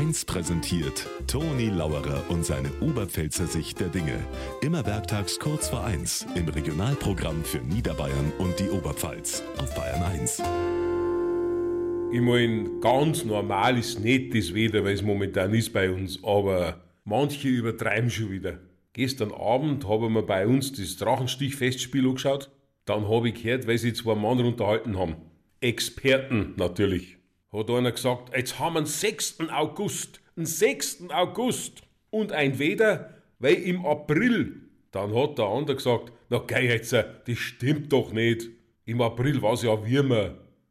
1 präsentiert Toni Lauerer und seine Oberpfälzer Sicht der Dinge. Immer werktags kurz vor 1 im Regionalprogramm für Niederbayern und die Oberpfalz auf Bayern 1. Ich mein, ganz normal ist nicht das Wetter, weil es momentan ist bei uns, aber manche übertreiben schon wieder. Gestern Abend haben wir bei uns das Drachenstich-Festspiel angeschaut. Dann habe ich gehört, weil sie zwei Mann unterhalten haben. Experten natürlich. Hat einer gesagt, jetzt haben wir den 6. August. Den 6. August. Und ein Wetter, weil im April. Dann hat der andere gesagt, na geh jetzt, das stimmt doch nicht. Im April war es ja Würmer.